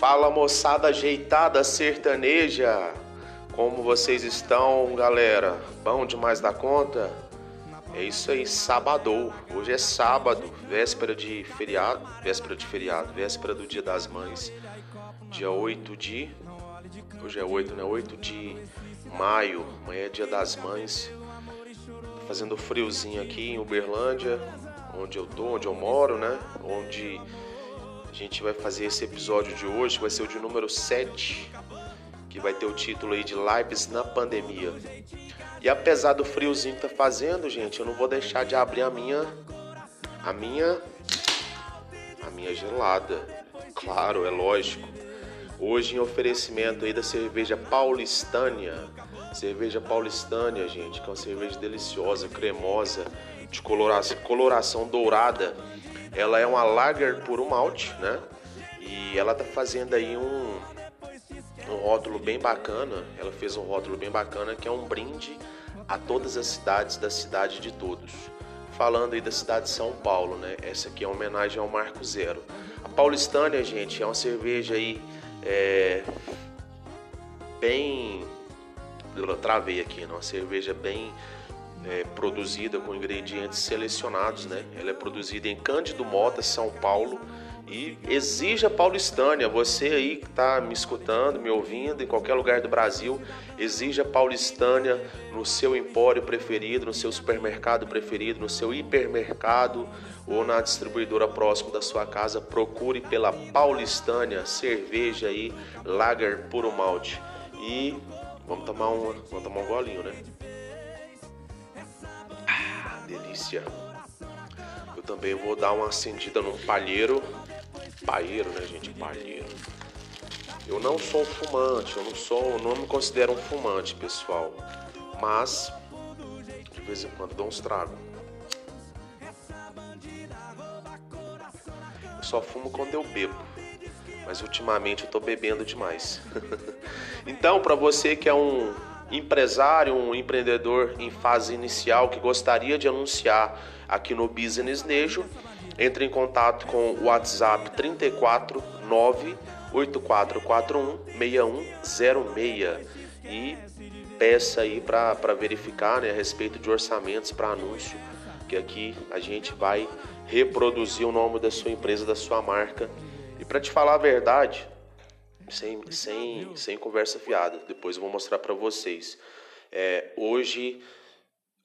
Fala moçada ajeitada sertaneja, como vocês estão, galera? Bom demais da conta? É isso aí, sábado. Hoje é sábado, véspera de feriado, véspera de feriado, véspera do Dia das Mães, dia 8 de. Hoje é 8, né? 8 de maio, amanhã é Dia das Mães. Fazendo friozinho aqui em Uberlândia, onde eu tô, onde eu moro, né? Onde gente vai fazer esse episódio de hoje, vai ser o de número 7, que vai ter o título aí de Lives na Pandemia. E apesar do friozinho que tá fazendo, gente, eu não vou deixar de abrir a minha a minha a minha gelada. Claro, é lógico. Hoje em oferecimento aí da cerveja Paulistânia. Cerveja Paulistânia, gente, que é uma cerveja deliciosa, cremosa, de coloração, coloração dourada ela é uma lager por um malte, né? E ela tá fazendo aí um, um rótulo bem bacana. Ela fez um rótulo bem bacana que é um brinde a todas as cidades da cidade de todos. Falando aí da cidade de São Paulo, né? Essa aqui é uma homenagem ao Marco Zero. A Paulistânia, gente, é uma cerveja aí é, bem. Eu travei aqui, né? Uma cerveja bem é, produzida com ingredientes selecionados, né? Ela é produzida em Cândido Mota, São Paulo. E exija paulistânia, você aí que está me escutando, me ouvindo, em qualquer lugar do Brasil, exija paulistânia no seu empório preferido, no seu supermercado preferido, no seu hipermercado ou na distribuidora próxima da sua casa. Procure pela paulistânia, cerveja aí, lager puro malte. E vamos tomar um, vamos tomar um golinho, né? Delícia. Eu também vou dar uma acendida no palheiro. Palheiro, né, gente? Palheiro. Eu não sou fumante, eu não sou, não me considero um fumante, pessoal. Mas de vez em quando dou uns tragos. Eu só fumo quando eu bebo. Mas ultimamente eu tô bebendo demais. então, para você que é um empresário, um empreendedor em fase inicial que gostaria de anunciar aqui no Business Nejo, entre em contato com o WhatsApp 34 8441 6106 e peça aí para verificar né, a respeito de orçamentos para anúncio, que aqui a gente vai reproduzir o nome da sua empresa, da sua marca. E para te falar a verdade, sem, sem, sem conversa fiada. Depois eu vou mostrar para vocês. É, hoje,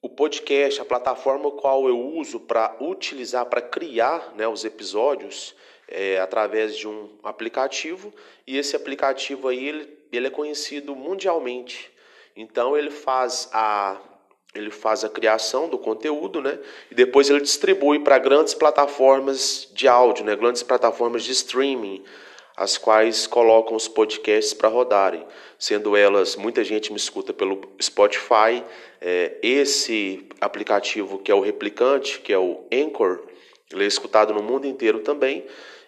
o podcast, a plataforma qual eu uso para utilizar, para criar né, os episódios, é através de um aplicativo. E esse aplicativo aí, ele, ele é conhecido mundialmente. Então, ele faz a ele faz a criação do conteúdo, né? E depois ele distribui para grandes plataformas de áudio, né? Grandes plataformas de streaming, as quais colocam os podcasts para rodarem, sendo elas, muita gente me escuta pelo Spotify, é, esse aplicativo que é o replicante, que é o Anchor, ele é escutado no mundo inteiro também,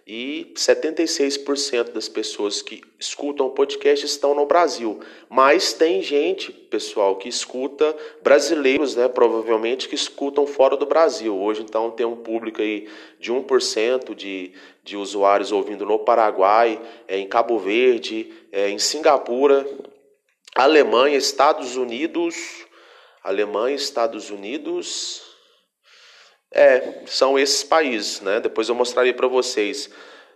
e 76% das pessoas que escutam o podcast estão no Brasil. Mas tem gente, pessoal, que escuta, brasileiros, né, provavelmente, que escutam fora do Brasil. Hoje, então, tem um público aí de 1% de, de usuários ouvindo no Paraguai, é, em Cabo Verde, é, em Singapura, Alemanha, Estados Unidos, Alemanha, Estados Unidos, é, são esses países, né? Depois eu mostraria para vocês.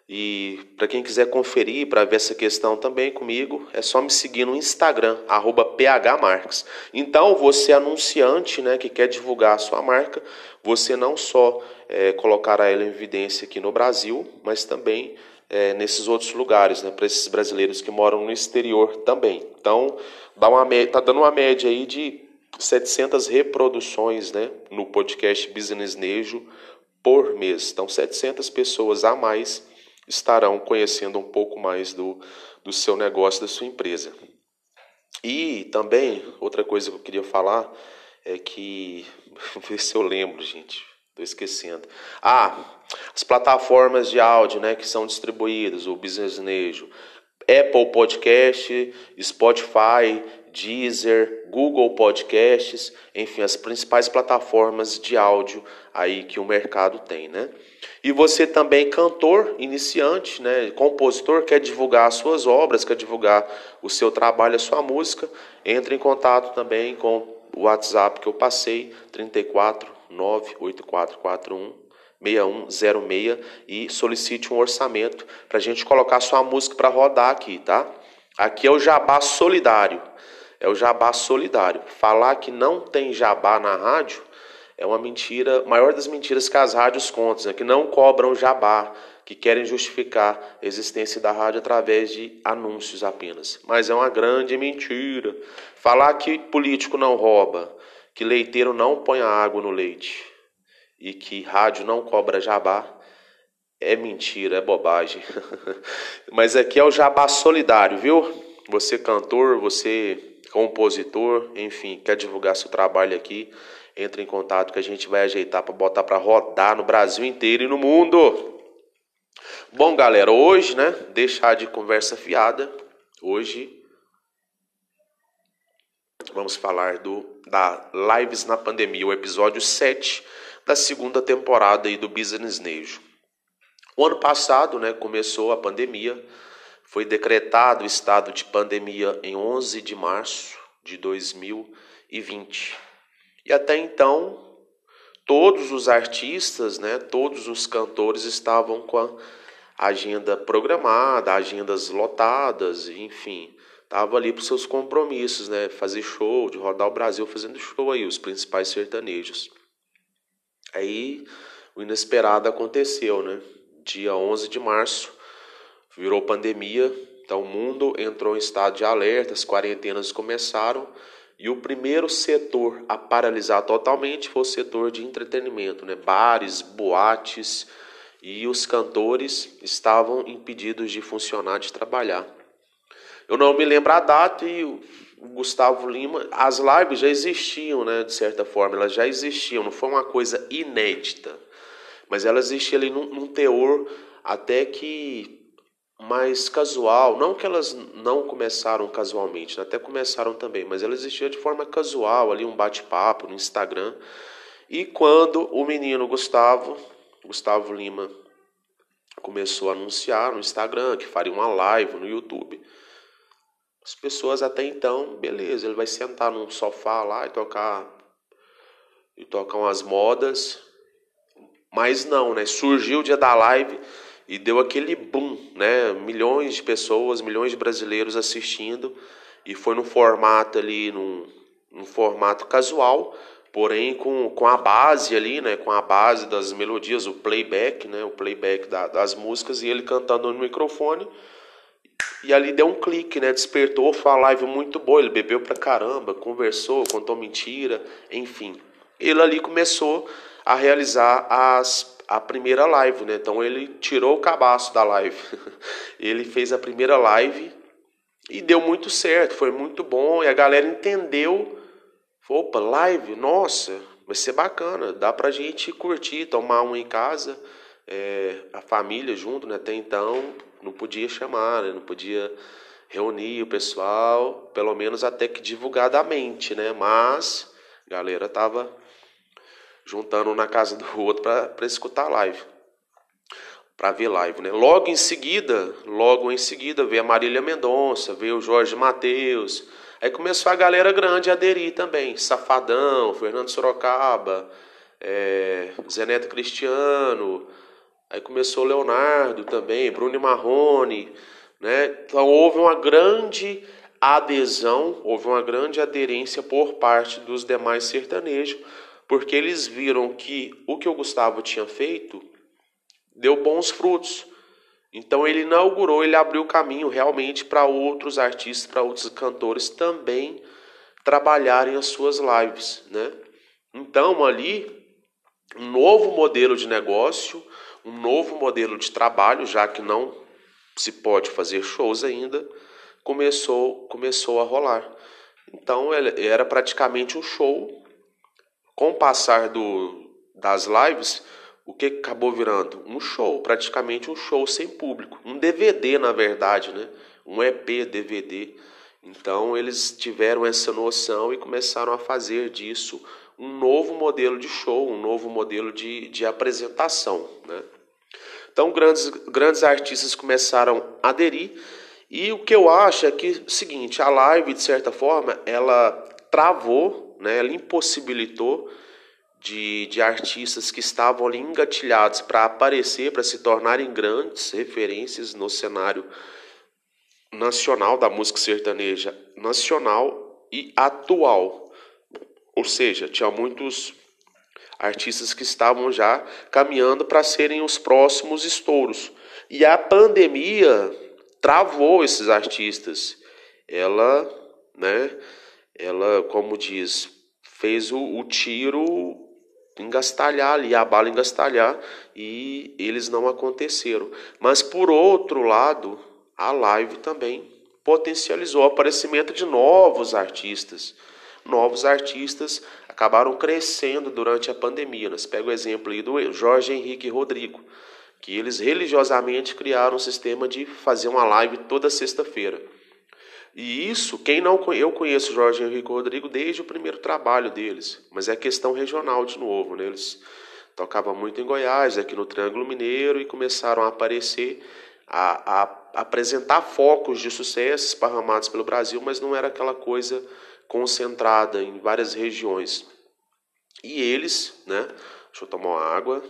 E para quem quiser conferir, para ver essa questão também comigo, é só me seguir no Instagram, phmarques. Então, você anunciante né, que quer divulgar a sua marca, você não só é, colocará ela em evidência aqui no Brasil, mas também é, nesses outros lugares, né, para esses brasileiros que moram no exterior também. Então, dá uma, tá dando uma média aí de 700 reproduções né, no podcast Business Nejo por mês. Então, 700 pessoas a mais estarão conhecendo um pouco mais do, do seu negócio, da sua empresa. E também, outra coisa que eu queria falar é que. Ver se eu lembro, gente. Estou esquecendo. Ah, as plataformas de áudio né, que são distribuídas, o Business Nejo, Apple Podcast, Spotify, Deezer, Google Podcasts, enfim, as principais plataformas de áudio aí que o mercado tem, né? E você também cantor, iniciante, né, compositor, quer divulgar as suas obras, quer divulgar o seu trabalho, a sua música, entre em contato também com o WhatsApp que eu passei, 34 98441 6106 e solicite um orçamento para a gente colocar sua música para rodar aqui, tá? Aqui é o Jabá Solidário. É o Jabá Solidário. Falar que não tem jabá na rádio é uma mentira, maior das mentiras que as rádios contam, né? que não cobram jabá, que querem justificar a existência da rádio através de anúncios apenas. Mas é uma grande mentira. Falar que político não rouba, que leiteiro não põe água no leite e que rádio não cobra jabá é mentira, é bobagem. Mas aqui é o jabá solidário, viu? Você cantor, você compositor, enfim, quer divulgar seu trabalho aqui, entre em contato que a gente vai ajeitar para botar para rodar no Brasil inteiro e no mundo. Bom, galera, hoje, né, deixar de conversa fiada. Hoje vamos falar do da Lives na Pandemia, o episódio 7 da segunda temporada aí do Business Nejo. O ano passado, né, começou a pandemia, foi decretado o estado de pandemia em 11 de março de 2020. E até então, todos os artistas, né, todos os cantores estavam com a agenda programada, agendas lotadas, enfim, tava ali para seus compromissos, né, fazer show, de rodar o Brasil fazendo show aí, os principais sertanejos. Aí o inesperado aconteceu, né? Dia 11 de março, virou pandemia, então o mundo entrou em estado de alerta, as quarentenas começaram e o primeiro setor a paralisar totalmente foi o setor de entretenimento, né? Bares, boates e os cantores estavam impedidos de funcionar, de trabalhar. Eu não me lembro a data e o Gustavo Lima, as lives já existiam, né, de certa forma, elas já existiam, não foi uma coisa inédita, mas elas existiam ali num, num teor até que mais casual, não que elas não começaram casualmente, né, até começaram também, mas elas existiam de forma casual, ali um bate-papo no Instagram, e quando o menino Gustavo, Gustavo Lima, começou a anunciar no Instagram que faria uma live no YouTube, as pessoas até então, beleza, ele vai sentar num sofá lá e tocar e tocar umas modas. Mas não, né? Surgiu o dia da live e deu aquele boom, né? Milhões de pessoas, milhões de brasileiros assistindo e foi num formato ali, num, num formato casual, porém com, com a base ali, né? Com a base das melodias, o playback, né? O playback da, das músicas e ele cantando no microfone e ali deu um clique, né? Despertou, foi uma live muito boa. Ele bebeu pra caramba, conversou, contou mentira, enfim. Ele ali começou a realizar as, a primeira live, né? Então ele tirou o cabaço da live. ele fez a primeira live e deu muito certo, foi muito bom. E a galera entendeu. Opa, live, nossa, vai ser bacana. Dá pra gente curtir, tomar um em casa, é, a família junto, né? Até então não podia chamar, né? não podia reunir o pessoal, pelo menos até que divulgadamente, né? Mas a galera tava juntando na casa do outro para escutar live, para ver live, né? Logo em seguida, logo em seguida veio a Marília Mendonça, veio o Jorge Mateus, aí começou a galera grande a aderir também, Safadão, Fernando Sorocaba, é, Zé Neto Cristiano, Aí começou Leonardo também, Bruno Marrone, né? Então houve uma grande adesão, houve uma grande aderência por parte dos demais sertanejos, porque eles viram que o que o Gustavo tinha feito deu bons frutos. Então ele inaugurou, ele abriu caminho realmente para outros artistas, para outros cantores também trabalharem as suas lives, né? Então ali um novo modelo de negócio, um novo modelo de trabalho, já que não se pode fazer shows ainda, começou, começou a rolar. Então era praticamente um show. Com o passar do, das lives, o que acabou virando? Um show, praticamente um show sem público. Um DVD, na verdade, né? Um EP, DVD. Então eles tiveram essa noção e começaram a fazer disso um novo modelo de show, um novo modelo de, de apresentação. Né? Então grandes, grandes artistas começaram a aderir e o que eu acho é que, seguinte, a live, de certa forma, ela travou, né, ela impossibilitou de, de artistas que estavam ali engatilhados para aparecer, para se tornarem grandes referências no cenário nacional da música sertaneja nacional e atual. Ou seja, tinha muitos artistas que estavam já caminhando para serem os próximos estouros. E a pandemia travou esses artistas. Ela, né, ela, como diz, fez o, o tiro engastalhar ali, a bala engastalhar, e eles não aconteceram. Mas por outro lado, a live também potencializou o aparecimento de novos artistas. Novos artistas acabaram crescendo durante a pandemia. Nós pega o exemplo aí do Jorge Henrique Rodrigo, que eles religiosamente criaram um sistema de fazer uma live toda sexta-feira. E isso, quem não eu conheço Jorge Henrique Rodrigo desde o primeiro trabalho deles, mas é questão regional de novo, né? Eles tocavam muito em Goiás, aqui no Triângulo Mineiro e começaram a aparecer a, a apresentar focos de sucesso esparramados pelo Brasil, mas não era aquela coisa concentrada em várias regiões. E eles, né? Deixa eu tomar uma água.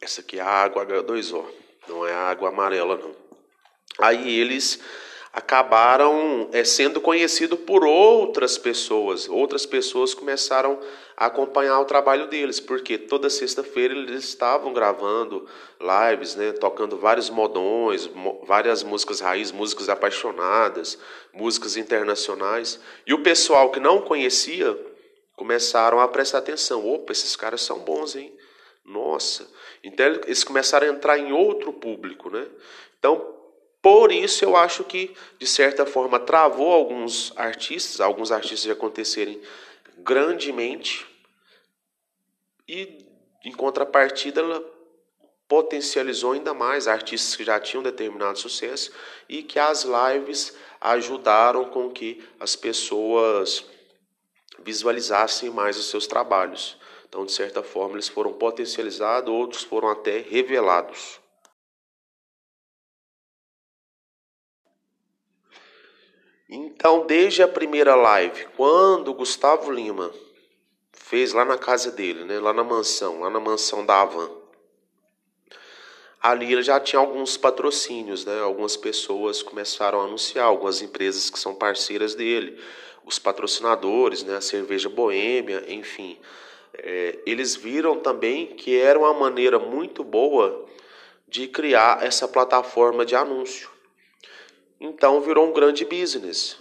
Essa aqui é a água H2O, não é a água amarela, não. Aí eles acabaram é, sendo conhecidos por outras pessoas. Outras pessoas começaram a acompanhar o trabalho deles, porque toda sexta-feira eles estavam gravando lives, né, tocando vários modões, mo várias músicas raiz, músicas apaixonadas, músicas internacionais. E o pessoal que não conhecia começaram a prestar atenção. Opa, esses caras são bons, hein? Nossa. Então eles começaram a entrar em outro público, né? Então, por isso eu acho que, de certa forma, travou alguns artistas, alguns artistas de acontecerem grandemente, e em contrapartida ela potencializou ainda mais artistas que já tinham determinado sucesso e que as lives ajudaram com que as pessoas visualizassem mais os seus trabalhos. Então, de certa forma, eles foram potencializados, outros foram até revelados. Então, desde a primeira live, quando Gustavo Lima fez lá na casa dele, né, lá na mansão, lá na mansão da Avan, ali ele já tinha alguns patrocínios, né? Algumas pessoas começaram a anunciar, algumas empresas que são parceiras dele, os patrocinadores, né? A cerveja Boêmia, enfim. É, eles viram também que era uma maneira muito boa de criar essa plataforma de anúncio. Então virou um grande business.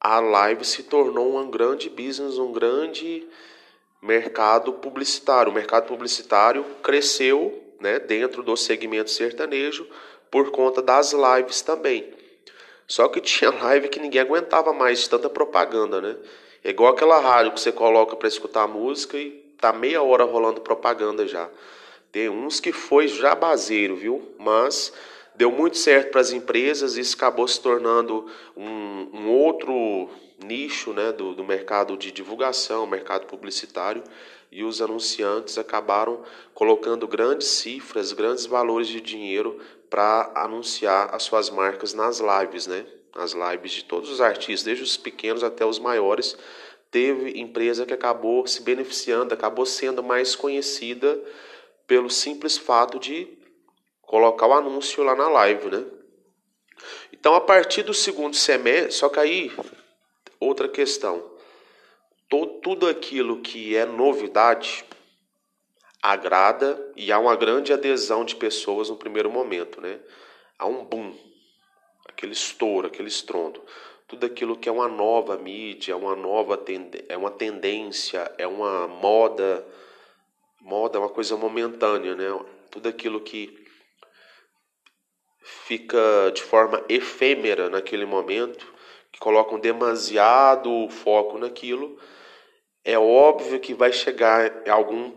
A live se tornou um grande business, um grande mercado publicitário. O mercado publicitário cresceu né, dentro do segmento sertanejo por conta das lives também. Só que tinha live que ninguém aguentava mais tanta propaganda, né? É igual aquela rádio que você coloca para escutar música e tá meia hora rolando propaganda já. Tem uns que foi jabazeiro, viu? Mas deu muito certo para as empresas, isso acabou se tornando um, um outro nicho né, do, do mercado de divulgação, mercado publicitário, e os anunciantes acabaram colocando grandes cifras, grandes valores de dinheiro para anunciar as suas marcas nas lives, né? As lives de todos os artistas, desde os pequenos até os maiores. Teve empresa que acabou se beneficiando, acabou sendo mais conhecida pelo simples fato de colocar o anúncio lá na live, né? Então, a partir do segundo semestre, só que aí, outra questão. Todo, tudo aquilo que é novidade agrada e há uma grande adesão de pessoas no primeiro momento, né? Há um boom, aquele estouro, aquele estrondo. Tudo aquilo que é uma nova mídia, uma nova é uma tendência, é uma moda, moda é uma coisa momentânea, né? Tudo aquilo que fica de forma efêmera naquele momento, que colocam demasiado foco naquilo, é óbvio que vai chegar algum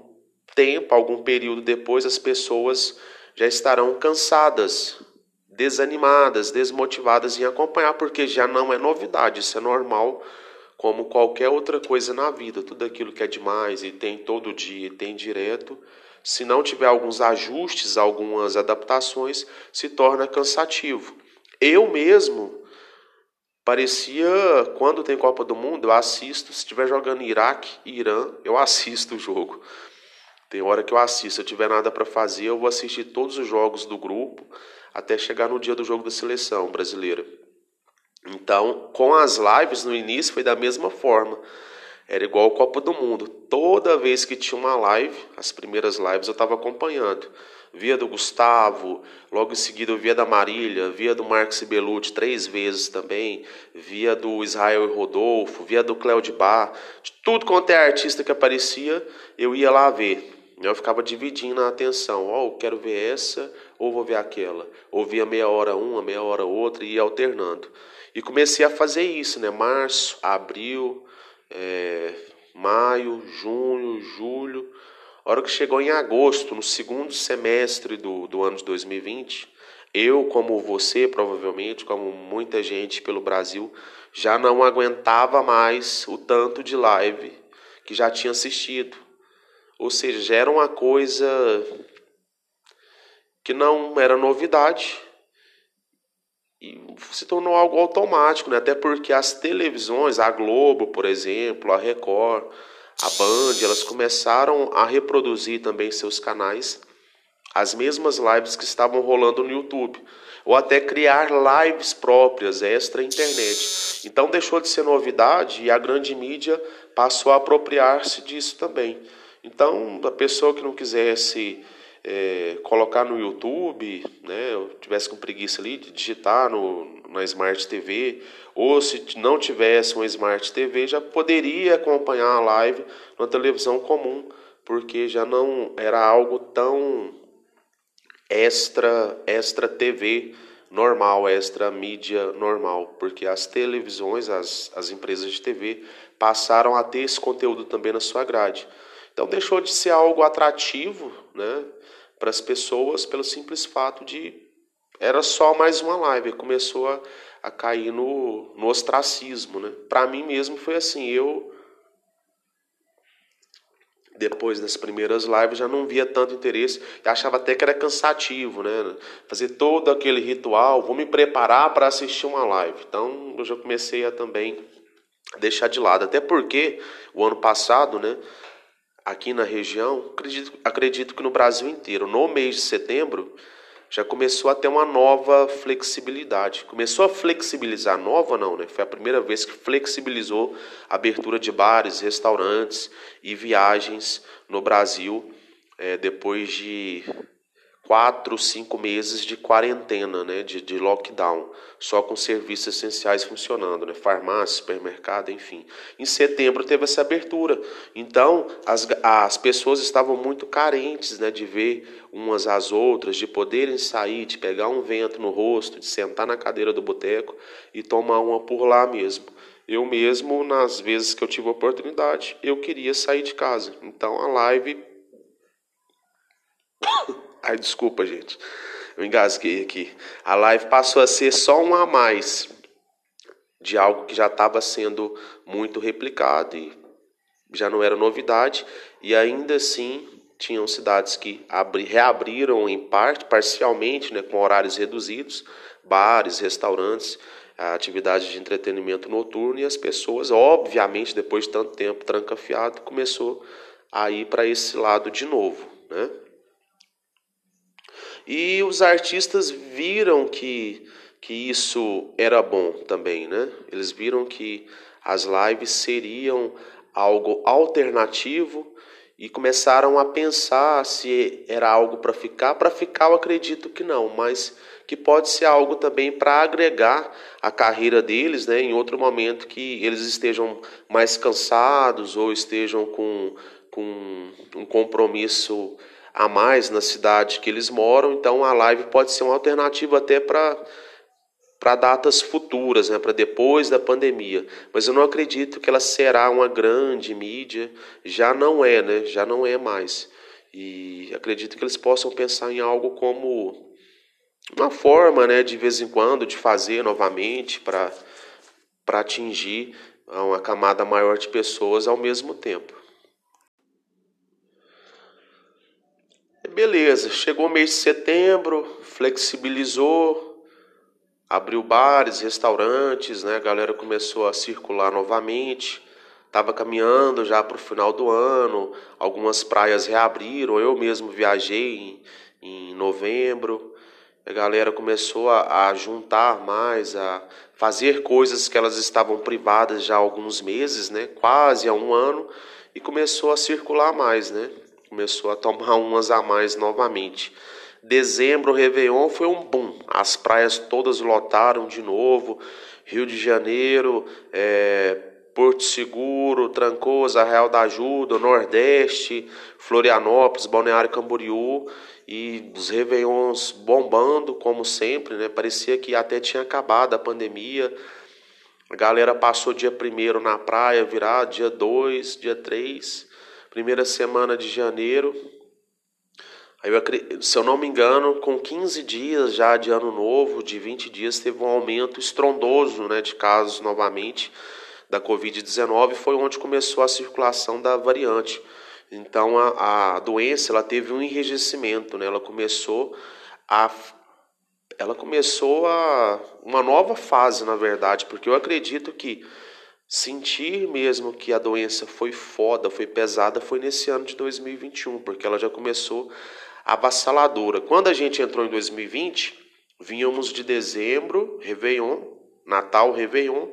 tempo, algum período depois, as pessoas já estarão cansadas desanimadas, desmotivadas em acompanhar, porque já não é novidade, isso é normal, como qualquer outra coisa na vida. Tudo aquilo que é demais e tem todo dia e tem direto, se não tiver alguns ajustes, algumas adaptações, se torna cansativo. Eu mesmo parecia, quando tem Copa do Mundo, eu assisto, se estiver jogando Iraque e Irã, eu assisto o jogo. Tem hora que eu assisto, se eu tiver nada para fazer, eu vou assistir todos os jogos do grupo até chegar no dia do jogo da seleção brasileira. Então, com as lives no início foi da mesma forma. Era igual a Copa do Mundo. Toda vez que tinha uma live, as primeiras lives eu estava acompanhando. Via do Gustavo, logo em seguida eu via da Marília, via do Marcos Belucci três vezes também, via do Israel e Rodolfo, via do Cléo de Bar, de tudo quanto é artista que aparecia, eu ia lá ver. Eu ficava dividindo a atenção. Ó, oh, quero ver essa ou vou ver aquela. Ouvia meia hora uma, meia hora outra e ia alternando. E comecei a fazer isso, né? Março, abril, é, maio, junho, julho. A hora que chegou em agosto, no segundo semestre do, do ano de 2020, eu, como você, provavelmente, como muita gente pelo Brasil, já não aguentava mais o tanto de live que já tinha assistido. Ou seja, era uma coisa que não era novidade e se tornou algo automático, né? até porque as televisões, a Globo, por exemplo, a Record, a Band, elas começaram a reproduzir também seus canais as mesmas lives que estavam rolando no YouTube, ou até criar lives próprias, extra internet. Então deixou de ser novidade e a grande mídia passou a apropriar-se disso também. Então, a pessoa que não quisesse é, colocar no YouTube, né, eu tivesse com preguiça ali de digitar no, na Smart TV, ou se não tivesse uma Smart TV, já poderia acompanhar a live na televisão comum, porque já não era algo tão extra extra TV normal, extra mídia normal, porque as televisões, as, as empresas de TV passaram a ter esse conteúdo também na sua grade. Então deixou de ser algo atrativo, né? Para as pessoas pelo simples fato de era só mais uma live, começou a, a cair no, no ostracismo, né? Para mim mesmo foi assim, eu depois das primeiras lives já não via tanto interesse achava até que era cansativo, né? Fazer todo aquele ritual, vou me preparar para assistir uma live. Então eu já comecei a também deixar de lado, até porque o ano passado, né, aqui na região, acredito, acredito que no Brasil inteiro, no mês de setembro, já começou a ter uma nova flexibilidade. Começou a flexibilizar, nova não, né? Foi a primeira vez que flexibilizou a abertura de bares, restaurantes e viagens no Brasil, é, depois de quatro, cinco meses de quarentena, né, de, de lockdown, só com serviços essenciais funcionando, né, farmácia, supermercado, enfim. Em setembro teve essa abertura, então as, as pessoas estavam muito carentes, né, de ver umas às outras, de poderem sair, de pegar um vento no rosto, de sentar na cadeira do boteco e tomar uma por lá mesmo. Eu mesmo, nas vezes que eu tive oportunidade, eu queria sair de casa. Então a live Ai, desculpa, gente. Eu engasguei aqui. A live passou a ser só um a mais de algo que já estava sendo muito replicado e já não era novidade. E ainda assim, tinham cidades que abri, reabriram em parte, parcialmente, né, com horários reduzidos, bares, restaurantes, atividades de entretenimento noturno e as pessoas, obviamente, depois de tanto tempo trancafiado, começou a ir para esse lado de novo, né? E os artistas viram que, que isso era bom também, né? Eles viram que as lives seriam algo alternativo e começaram a pensar se era algo para ficar. Para ficar, eu acredito que não, mas que pode ser algo também para agregar a carreira deles, né, em outro momento que eles estejam mais cansados ou estejam com, com um compromisso a mais na cidade que eles moram, então a live pode ser uma alternativa até para para datas futuras, né, para depois da pandemia. Mas eu não acredito que ela será uma grande mídia, já não é, né? Já não é mais. E acredito que eles possam pensar em algo como uma forma, né, de vez em quando, de fazer novamente para para atingir uma camada maior de pessoas ao mesmo tempo. Beleza, chegou o mês de setembro, flexibilizou, abriu bares, restaurantes, né? A galera começou a circular novamente. Estava caminhando já para o final do ano, algumas praias reabriram. Eu mesmo viajei em, em novembro. A galera começou a, a, juntar mais, a fazer coisas que elas estavam privadas já há alguns meses, né? Quase há um ano, e começou a circular mais, né? Começou a tomar umas a mais novamente. Dezembro, Réveillon foi um boom. As praias todas lotaram de novo. Rio de Janeiro, é, Porto Seguro, Trancoso, Real da Ajuda, Nordeste, Florianópolis, Balneário Camboriú e os Réveillons bombando, como sempre, né? Parecia que até tinha acabado a pandemia. A galera passou dia primeiro na praia, virar dia 2, dia 3, primeira semana de janeiro. Aí eu, se eu não me engano, com 15 dias já de ano novo, de 20 dias, teve um aumento estrondoso né, de casos novamente da Covid-19, foi onde começou a circulação da variante. Então a, a doença ela teve um enrijecimento, né? ela começou a ela começou a uma nova fase, na verdade, porque eu acredito que sentir mesmo que a doença foi foda, foi pesada, foi nesse ano de 2021, porque ela já começou avassaladora. Quando a gente entrou em 2020, vínhamos de dezembro, Réveillon, Natal, Réveillon,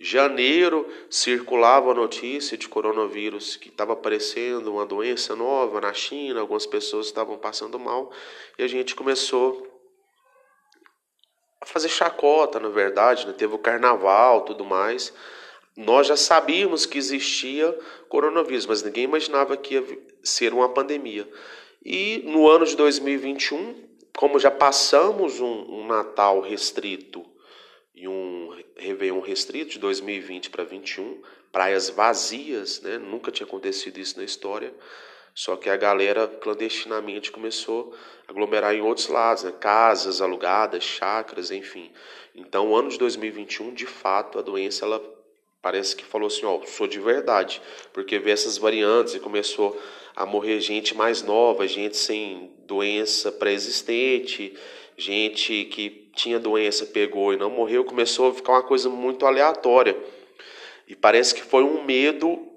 Janeiro circulava a notícia de coronavírus que estava aparecendo uma doença nova na China, algumas pessoas estavam passando mal e a gente começou a fazer chacota, na verdade, né? teve o carnaval, tudo mais. Nós já sabíamos que existia coronavírus, mas ninguém imaginava que ia ser uma pandemia. E no ano de 2021, como já passamos um, um Natal restrito e um Réveillon restrito de 2020 para 2021, praias vazias, né? nunca tinha acontecido isso na história, só que a galera clandestinamente começou a aglomerar em outros lados, né? casas alugadas, chácaras, enfim. Então, o ano de 2021, de fato, a doença ela parece que falou assim, ó, sou de verdade, porque vê essas variantes e começou a morrer gente mais nova, gente sem doença pré-existente, gente que tinha doença, pegou e não morreu, começou a ficar uma coisa muito aleatória. E parece que foi um medo,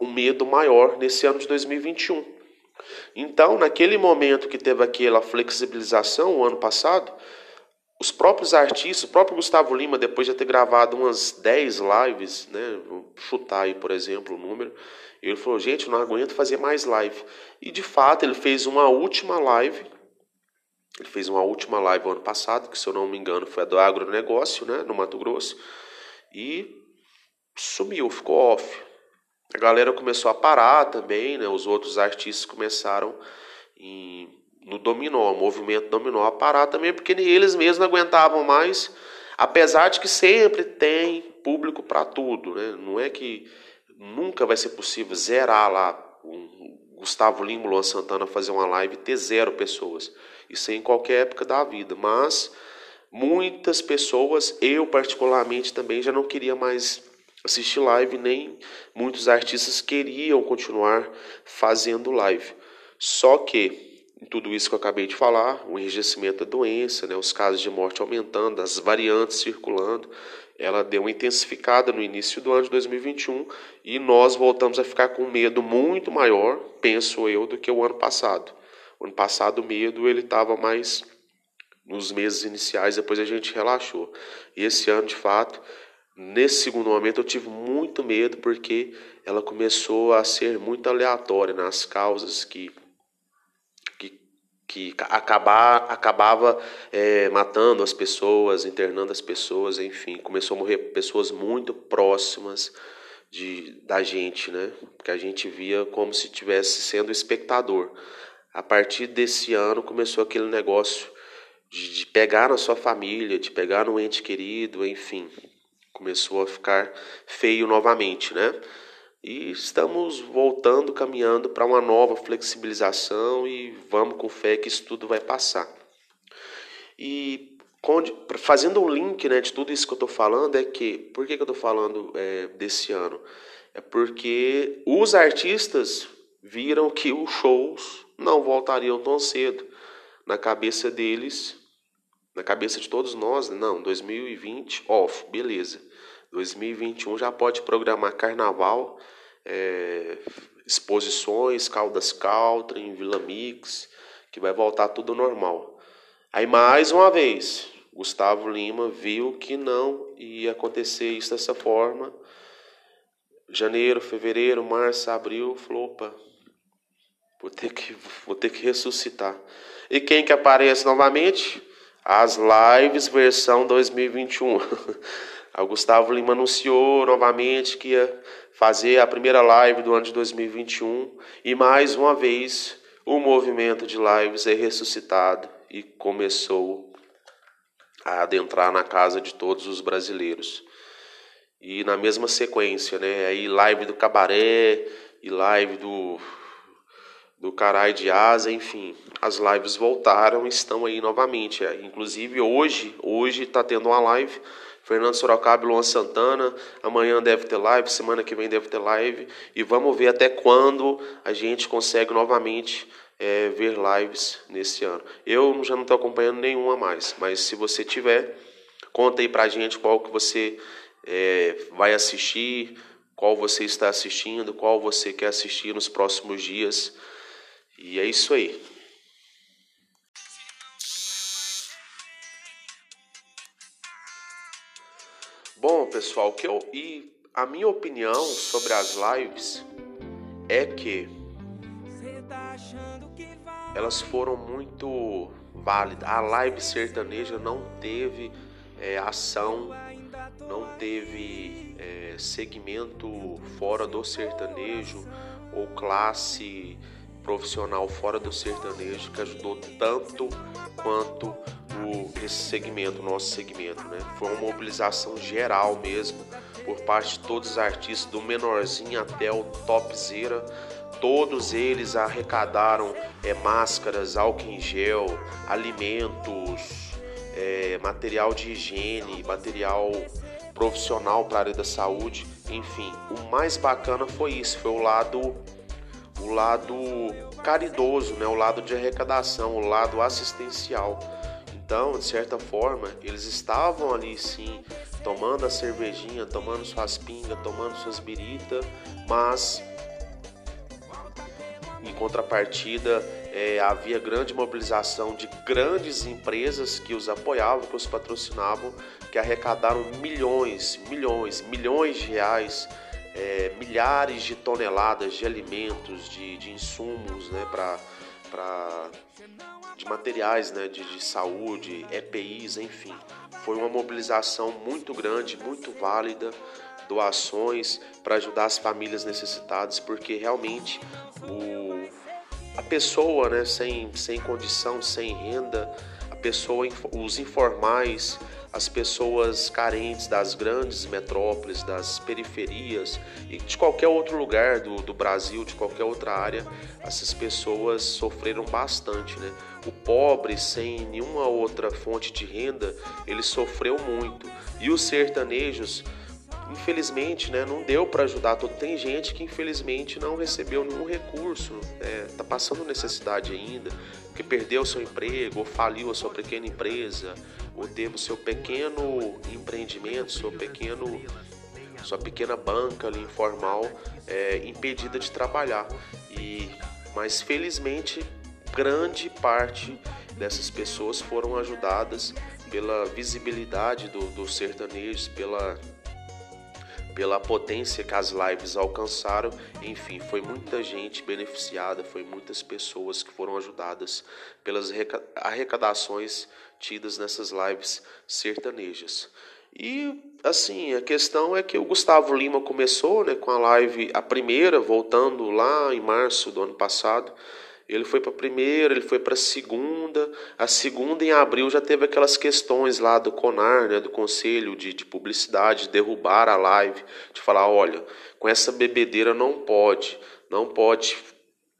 um medo maior nesse ano de 2021. Então, naquele momento que teve aquela flexibilização, o ano passado, os próprios artistas, o próprio Gustavo Lima, depois de ter gravado umas 10 lives, né, vou chutar aí, por exemplo, o número, ele falou, gente, não aguento fazer mais live. E de fato, ele fez uma última live ele fez uma última live ano passado, que se eu não me engano foi a do agronegócio, né, no Mato Grosso, e sumiu, ficou off. A galera começou a parar também, né, os outros artistas começaram em, no dominó, o movimento dominó a parar também, porque eles mesmos não aguentavam mais, apesar de que sempre tem público para tudo, né? Não é que nunca vai ser possível zerar lá um Gustavo Lima, Luan Santana fazer uma live e ter zero pessoas. Isso é em qualquer época da vida, mas muitas pessoas, eu particularmente também já não queria mais assistir live, nem muitos artistas queriam continuar fazendo live. Só que, em tudo isso que eu acabei de falar, o enrijecimento da doença, né, os casos de morte aumentando, as variantes circulando, ela deu uma intensificada no início do ano de 2021 e nós voltamos a ficar com medo muito maior, penso eu, do que o ano passado. O ano passado o medo ele estava mais nos meses iniciais, depois a gente relaxou. E esse ano, de fato, nesse segundo momento eu tive muito medo porque ela começou a ser muito aleatória nas causas que que, acabar, acabava é, matando as pessoas, internando as pessoas, enfim, começou a morrer pessoas muito próximas de, da gente, né? Que a gente via como se estivesse sendo espectador a partir desse ano começou aquele negócio de, de pegar na sua família, de pegar no ente querido, enfim, começou a ficar feio novamente, né? E estamos voltando, caminhando para uma nova flexibilização e vamos com fé que isso tudo vai passar. E fazendo um link né, de tudo isso que eu estou falando, é que. Por que, que eu estou falando é, desse ano? É porque os artistas viram que os shows não voltariam tão cedo. Na cabeça deles, na cabeça de todos nós, não, 2020 off, beleza. 2021 já pode programar carnaval, é, exposições, Caldas Country, Vila Mix, que vai voltar tudo normal. Aí mais uma vez, Gustavo Lima viu que não ia acontecer isso dessa forma. Janeiro, fevereiro, março, abril, falou, opa, vou ter que, vou ter que ressuscitar. E quem que aparece novamente? As lives versão 2021. o Gustavo Lima anunciou novamente que ia fazer a primeira live do ano de 2021 e mais uma vez o movimento de lives é ressuscitado e começou a adentrar na casa de todos os brasileiros. E na mesma sequência, né? Aí live do cabaré e live do do Carai de Asa, enfim, as lives voltaram, estão aí novamente. É, inclusive hoje, hoje está tendo uma live Fernando Sorocaba e Luan Santana. Amanhã deve ter live, semana que vem deve ter live. E vamos ver até quando a gente consegue novamente é, ver lives nesse ano. Eu já não estou acompanhando nenhuma mais, mas se você tiver, conta aí pra gente qual que você é, vai assistir, qual você está assistindo, qual você quer assistir nos próximos dias. E é isso aí. Bom, pessoal, que eu e a minha opinião sobre as lives é que elas foram muito válidas. A live sertaneja não teve é, ação, não teve é, segmento fora do sertanejo ou classe profissional fora do sertanejo que ajudou tanto quanto o, esse segmento, nosso segmento, né? Foi uma mobilização geral mesmo por parte de todos os artistas, do menorzinho até o topzera. Todos eles arrecadaram é, máscaras, álcool em gel, alimentos, é, material de higiene, material profissional para a área da saúde, enfim. O mais bacana foi isso, foi o lado o lado caridoso, né, o lado de arrecadação, o lado assistencial. Então, de certa forma, eles estavam ali sim, tomando a cervejinha, tomando suas pingas, tomando suas biritas, mas em contrapartida é, havia grande mobilização de grandes empresas que os apoiavam, que os patrocinavam, que arrecadaram milhões, milhões, milhões de reais, é, milhares de toneladas de alimentos, de, de insumos, né, para de materiais né, de, de saúde, EPIs, enfim. Foi uma mobilização muito grande, muito válida, doações para ajudar as famílias necessitadas, porque realmente o, a pessoa né, sem, sem condição, sem renda, a pessoa, os informais, as pessoas carentes das grandes metrópoles, das periferias e de qualquer outro lugar do, do Brasil, de qualquer outra área, essas pessoas sofreram bastante, né? O pobre, sem nenhuma outra fonte de renda, ele sofreu muito. E os sertanejos, infelizmente, né, não deu para ajudar. Tem gente que infelizmente não recebeu nenhum recurso, está é, passando necessidade ainda, que perdeu seu emprego, ou faliu a sua pequena empresa, o seu pequeno empreendimento, seu pequeno, sua pequena banca ali informal é, impedida de trabalhar. E, mas felizmente grande parte dessas pessoas foram ajudadas pela visibilidade do, dos sertanejos, pela pela potência que as lives alcançaram. Enfim, foi muita gente beneficiada, foi muitas pessoas que foram ajudadas pelas arrecadações tidas nessas lives sertanejas. E assim, a questão é que o Gustavo Lima começou né, com a live, a primeira, voltando lá em março do ano passado. Ele foi para a primeira, ele foi para a segunda. A segunda, em abril, já teve aquelas questões lá do CONAR, né, do Conselho de, de Publicidade, de derrubar a live, de falar: olha, com essa bebedeira não pode, não pode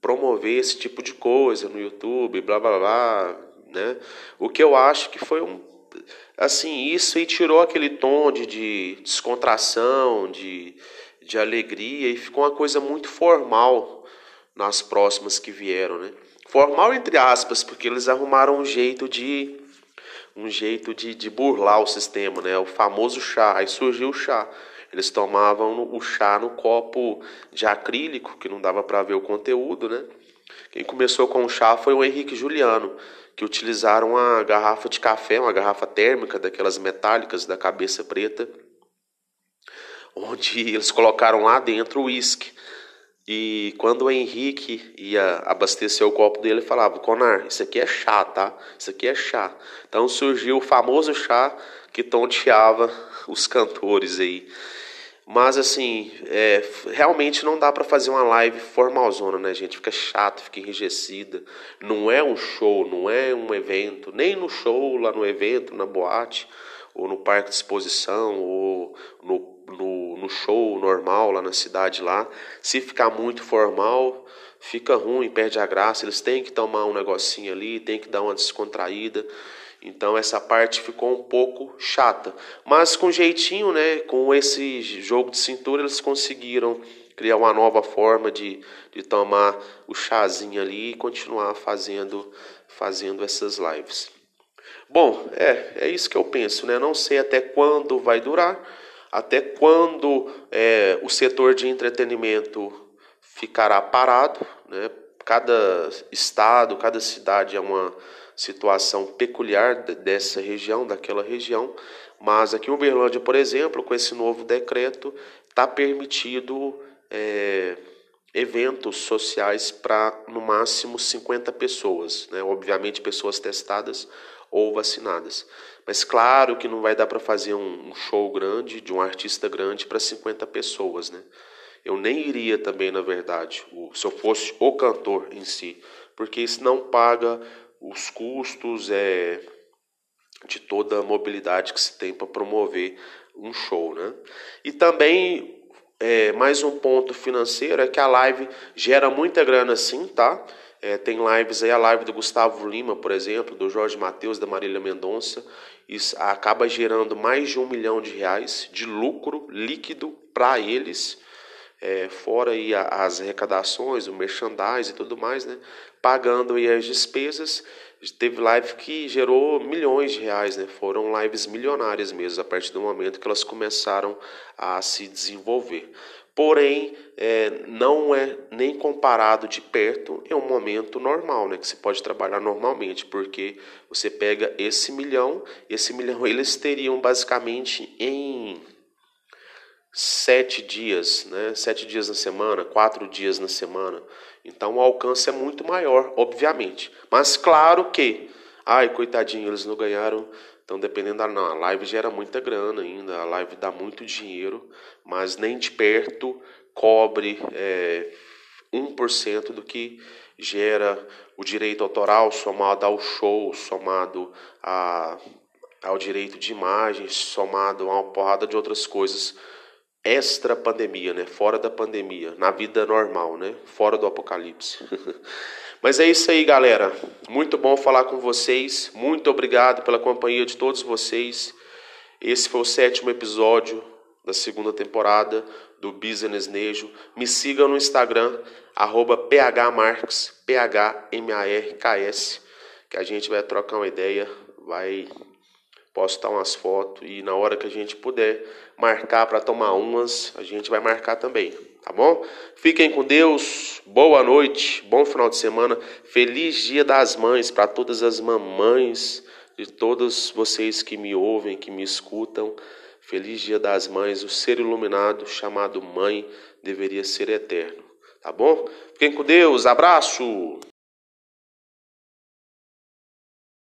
promover esse tipo de coisa no YouTube, blá blá blá. né? O que eu acho que foi um assim, isso aí tirou aquele tom de, de descontração, de, de alegria e ficou uma coisa muito formal nas próximas que vieram, né? Formal entre aspas, porque eles arrumaram um jeito de um jeito de, de burlar o sistema, né? O famoso chá. Aí surgiu o chá. Eles tomavam o chá no copo de acrílico, que não dava para ver o conteúdo, né? Quem começou com o chá foi o Henrique Juliano, que utilizaram uma garrafa de café, uma garrafa térmica daquelas metálicas da cabeça preta, onde eles colocaram lá dentro o uísque. E quando o Henrique ia abastecer o copo dele, ele falava: Conar, isso aqui é chá, tá? Isso aqui é chá. Então surgiu o famoso chá que tonteava os cantores aí. Mas assim, é, realmente não dá para fazer uma live formalzona, né, gente? Fica chato, fica enrijecida. Não é um show, não é um evento, nem no show, lá no evento, na boate, ou no parque de exposição, ou no, no, no show normal lá na cidade lá. Se ficar muito formal, fica ruim, perde a graça. Eles têm que tomar um negocinho ali, tem que dar uma descontraída. Então essa parte ficou um pouco chata. Mas com jeitinho, né, com esse jogo de cintura, eles conseguiram criar uma nova forma de, de tomar o chazinho ali e continuar fazendo, fazendo essas lives. Bom, é, é isso que eu penso, né? Não sei até quando vai durar, até quando é, o setor de entretenimento ficará parado, né? Cada estado, cada cidade é uma situação peculiar dessa região, daquela região, mas aqui em Uberlândia, por exemplo, com esse novo decreto, está permitido é, eventos sociais para no máximo 50 pessoas, né? obviamente pessoas testadas ou vacinadas. Mas claro que não vai dar para fazer um, show grande de um artista grande para 50 pessoas, né? Eu nem iria também, na verdade, se eu fosse o cantor em si, porque isso não paga os custos é, de toda a mobilidade que se tem para promover um show. Né? E também, é, mais um ponto financeiro é que a live gera muita grana sim, tá? É, tem lives aí, a live do Gustavo Lima, por exemplo, do Jorge Matheus, da Marília Mendonça, isso acaba gerando mais de um milhão de reais de lucro líquido para eles, é, fora aí as arrecadações, o merchandising e tudo mais, né? pagando aí as despesas. Teve live que gerou milhões de reais, né? Foram lives milionárias mesmo, a partir do momento que elas começaram a se desenvolver. Porém, é, não é nem comparado de perto em um momento normal, né? Que você pode trabalhar normalmente, porque você pega esse milhão, esse milhão eles teriam basicamente em sete dias, né? Sete dias na semana, quatro dias na semana. Então o alcance é muito maior, obviamente. Mas claro que, ai, coitadinho, eles não ganharam. Então, dependendo da não, a live gera muita grana ainda, a live dá muito dinheiro, mas nem de perto cobre é, 1% do que gera o direito autoral somado ao show, somado a, ao direito de imagens, somado a uma porrada de outras coisas extra pandemia, né? Fora da pandemia, na vida normal, né? Fora do apocalipse. Mas é isso aí, galera. Muito bom falar com vocês. Muito obrigado pela companhia de todos vocês. Esse foi o sétimo episódio da segunda temporada do Business Nejo. Me siga no Instagram, arroba phmarks, P-H-M-A-R-K-S, que a gente vai trocar uma ideia, vai postar umas fotos e na hora que a gente puder marcar para tomar umas, a gente vai marcar também, tá bom? Fiquem com Deus, boa noite, bom final de semana, feliz Dia das Mães para todas as mamães, de todos vocês que me ouvem, que me escutam. Feliz Dia das Mães, o ser iluminado chamado mãe deveria ser eterno, tá bom? Fiquem com Deus, abraço!